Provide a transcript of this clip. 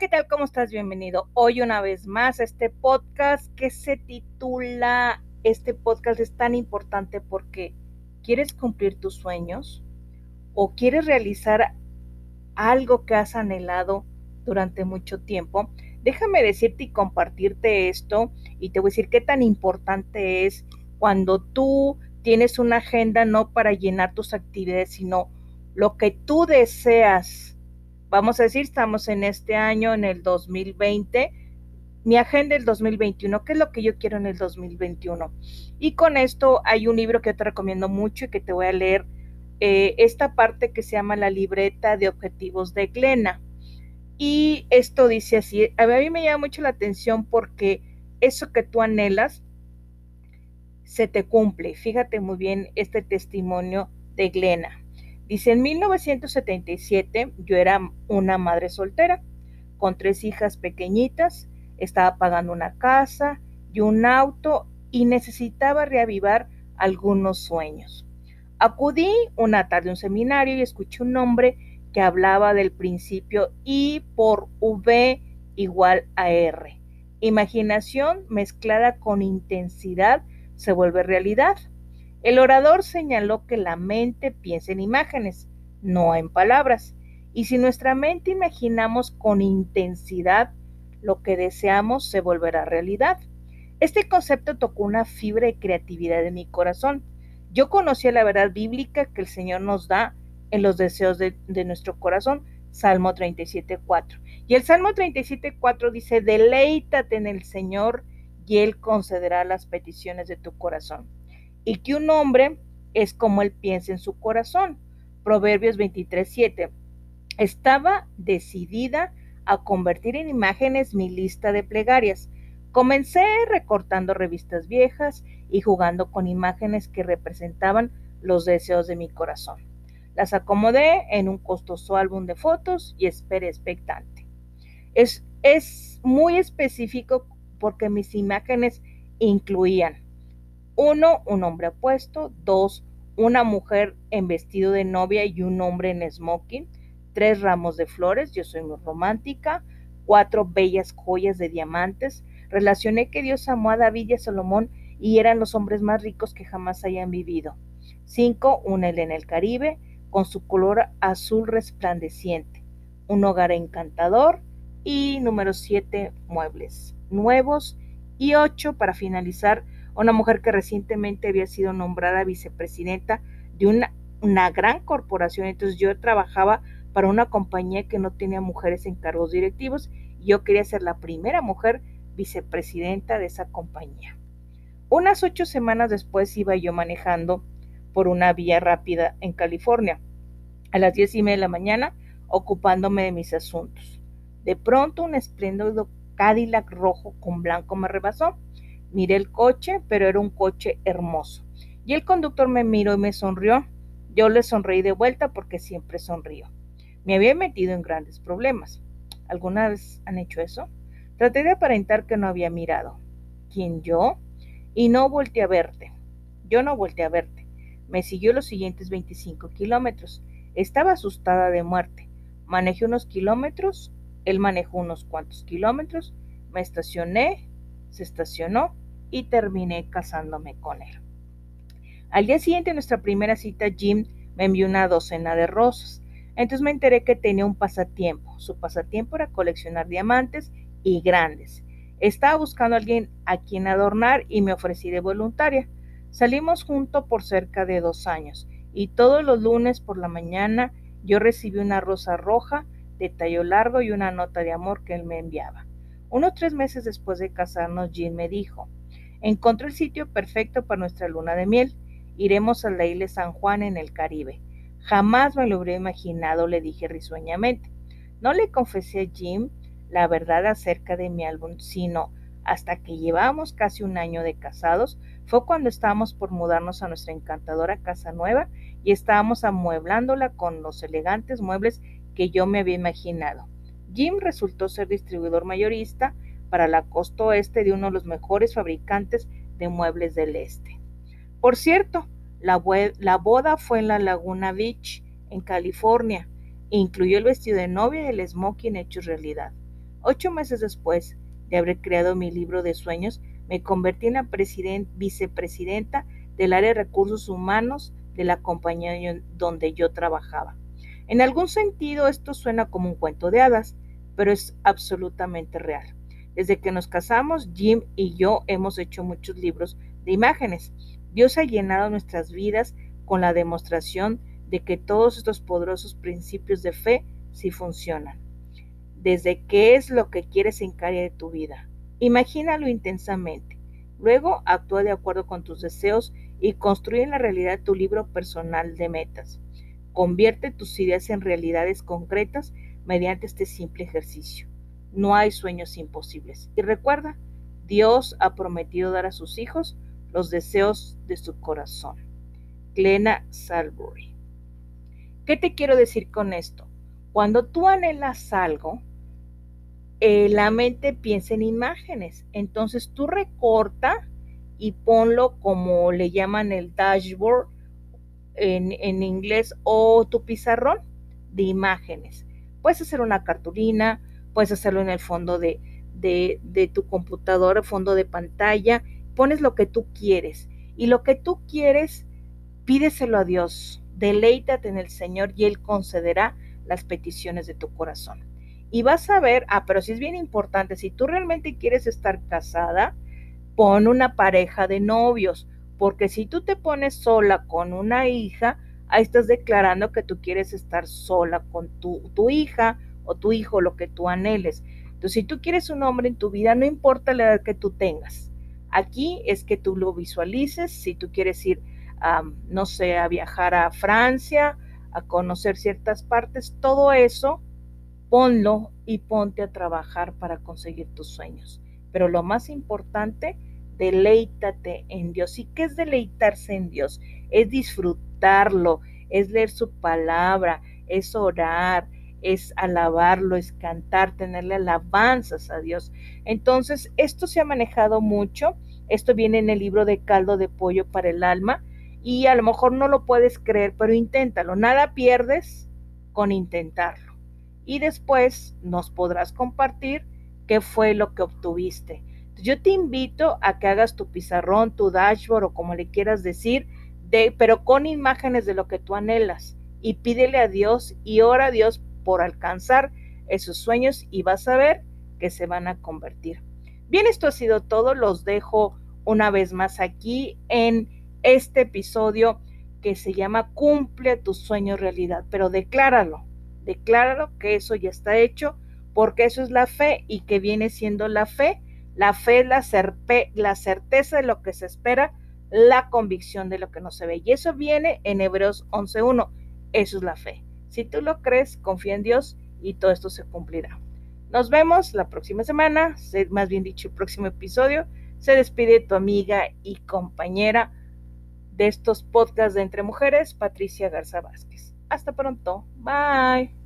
¿qué tal? ¿Cómo estás? Bienvenido hoy una vez más a este podcast que se titula, este podcast es tan importante porque quieres cumplir tus sueños o quieres realizar algo que has anhelado durante mucho tiempo. Déjame decirte y compartirte esto y te voy a decir qué tan importante es cuando tú tienes una agenda no para llenar tus actividades, sino lo que tú deseas. Vamos a decir, estamos en este año, en el 2020, mi agenda del 2021, qué es lo que yo quiero en el 2021. Y con esto hay un libro que te recomiendo mucho y que te voy a leer eh, esta parte que se llama la libreta de objetivos de Glena. Y esto dice así, a mí me llama mucho la atención porque eso que tú anhelas se te cumple. Fíjate muy bien este testimonio de Glena. Dice, en 1977 yo era una madre soltera con tres hijas pequeñitas, estaba pagando una casa y un auto y necesitaba reavivar algunos sueños. Acudí una tarde a un seminario y escuché un nombre que hablaba del principio I por V igual a R. Imaginación mezclada con intensidad se vuelve realidad. El orador señaló que la mente piensa en imágenes, no en palabras. Y si nuestra mente imaginamos con intensidad lo que deseamos, se volverá realidad. Este concepto tocó una fibra de creatividad en mi corazón. Yo conocía la verdad bíblica que el Señor nos da en los deseos de, nuestro corazón. Salmo 37.4. Y el Salmo 37.4 dice, deleítate en el Señor y Él concederá las peticiones de tu corazón. Y que un hombre es como Él piensa en su corazón. Proverbios 23.7. Estaba decidida a convertir en imágenes mi lista de plegarias. Comencé recortando revistas viejas y jugando con imágenes que representaban los deseos de mi corazón. Las acomodé en un costoso álbum de fotos y esperé expectante. Es, es muy específico porque mis imágenes incluían uno, un hombre apuesto, dos, una mujer en vestido de novia y un hombre en smoking, tres ramos de flores, yo soy muy romántica, cuatro bellas joyas de diamantes. Relacioné que Dios amó a David y a Salomón y eran los hombres más ricos que jamás hayan vivido. Cinco, un en el Caribe, con su color azul resplandeciente, un hogar encantador y número siete, muebles nuevos y ocho, para finalizar, una mujer que recientemente había sido nombrada vicepresidenta de una, una gran corporación. Entonces yo trabajaba para una compañía que no tenía mujeres en cargos directivos y yo quería ser la primera mujer vicepresidenta de esa compañía. Unas ocho semanas después iba yo manejando por una vía rápida en California, a las diez y media de la mañana, ocupándome de mis asuntos. De pronto un espléndido Cadillac rojo con blanco me rebasó. Miré el coche, pero era un coche hermoso. Y el conductor me miró y me sonrió. Yo le sonreí de vuelta porque siempre sonrío. Me había metido en grandes problemas. ¿Alguna vez han hecho eso? Traté de aparentar que no había mirado. ¿Quién yo? Y no volteé a verte. Yo no volteé a verte. Me siguió los siguientes 25 kilómetros. Estaba asustada de muerte. Manejé unos kilómetros, él manejó unos cuantos kilómetros, me estacioné, se estacionó y terminé casándome con él. Al día siguiente, nuestra primera cita, Jim me envió una docena de rosas. Entonces me enteré que tenía un pasatiempo. Su pasatiempo era coleccionar diamantes y grandes. Estaba buscando a alguien a quien adornar y me ofrecí de voluntaria. Salimos juntos por cerca de dos años y todos los lunes por la mañana yo recibí una rosa roja de tallo largo y una nota de amor que él me enviaba. Unos tres meses después de casarnos, Jim me dijo, encontré el sitio perfecto para nuestra luna de miel. Iremos a la isla San Juan en el Caribe. Jamás me lo hubiera imaginado, le dije risueñamente. No le confesé a Jim la verdad acerca de mi álbum, sino hasta que llevábamos casi un año de casados, fue cuando estábamos por mudarnos a nuestra encantadora casa nueva y estábamos amueblándola con los elegantes muebles que yo me había imaginado. Jim resultó ser distribuidor mayorista para la costa oeste de uno de los mejores fabricantes de muebles del este. Por cierto, la, boda fue en la Laguna Beach, en California, e incluyó el vestido de novia y el smoking hecho realidad. Ocho meses después de haber creado mi libro de sueños, me convertí en la vicepresidenta del área de recursos humanos de la compañía donde yo trabajaba. En algún sentido esto suena como un cuento de hadas, pero es absolutamente real. Desde que nos casamos, Jim y yo hemos hecho muchos libros de imágenes. Dios ha llenado nuestras vidas con la demostración de que todos estos poderosos principios de fe sí funcionan. Desde qué es lo que quieres en cada de tu vida. Imagínalo intensamente. Luego actúa de acuerdo con tus deseos y construye en la realidad tu libro personal de metas. Convierte tus ideas en realidades concretas mediante este simple ejercicio. No hay sueños imposibles. Y recuerda, Dios ha prometido dar a sus hijos los deseos de su corazón. Glenna Salbury. ¿Qué te quiero decir con esto? Cuando tú anhelas algo, eh, la mente piensa en imágenes. Entonces tú recorta y ponlo como le llaman el dashboard en, en inglés o tu pizarrón de imágenes. Puedes hacer una cartulina, puedes hacerlo en el fondo de, de, de tu computadora, fondo de pantalla, pones lo que tú quieres y lo que tú quieres, pídeselo a Dios, deleítate en el Señor y Él concederá las peticiones de tu corazón. Y vas a ver, ah, pero si es bien importante, si tú realmente quieres estar casada, pon una pareja de novios, porque si tú te pones sola con una hija, ahí estás declarando que tú quieres estar sola con tu, tu hija o tu hijo, lo que tú anheles. Entonces, si tú quieres un hombre en tu vida, no importa la edad que tú tengas. Aquí es que tú lo visualices, si tú quieres ir, no sé, a viajar a Francia, a conocer ciertas partes, todo eso, ponlo y ponte a trabajar para conseguir tus sueños. Pero lo más importante, deleítate en Dios. ¿Y qué es deleitarse en Dios? Es disfrutarlo, es leer su palabra, es orar, es alabarlo, es cantar, tenerle alabanzas a Dios. Entonces, esto se ha manejado mucho. Esto viene en el libro de caldo de pollo para el alma y a lo mejor no lo puedes creer, pero inténtalo. Nada pierdes con intentarlo. Y después nos podrás compartir qué fue lo que obtuviste. Yo te invito a que hagas tu pizarrón, tu dashboard o como le quieras decir, pero con imágenes de lo que tú anhelas. Y pídele a Dios y ora a Dios por alcanzar esos sueños y vas a ver que se van a convertir. Bien, esto ha sido todo. Los dejo una vez más aquí en este episodio que se llama Cumple tus sueños realidad, pero decláralo, decláralo que eso ya está hecho, porque eso es la fe y que viene siendo la fe. La fe es la, la certeza de lo que se espera, la convicción de lo que no se ve. Y eso viene en Hebreos 11.1. Eso es la fe. Si tú lo crees, confía en Dios y todo esto se cumplirá. Nos vemos la próxima semana, más bien dicho, el próximo episodio. Se despide tu amiga y compañera de estos podcasts de Entre Mujeres, Patricia Garza Vázquez. Hasta pronto. Bye.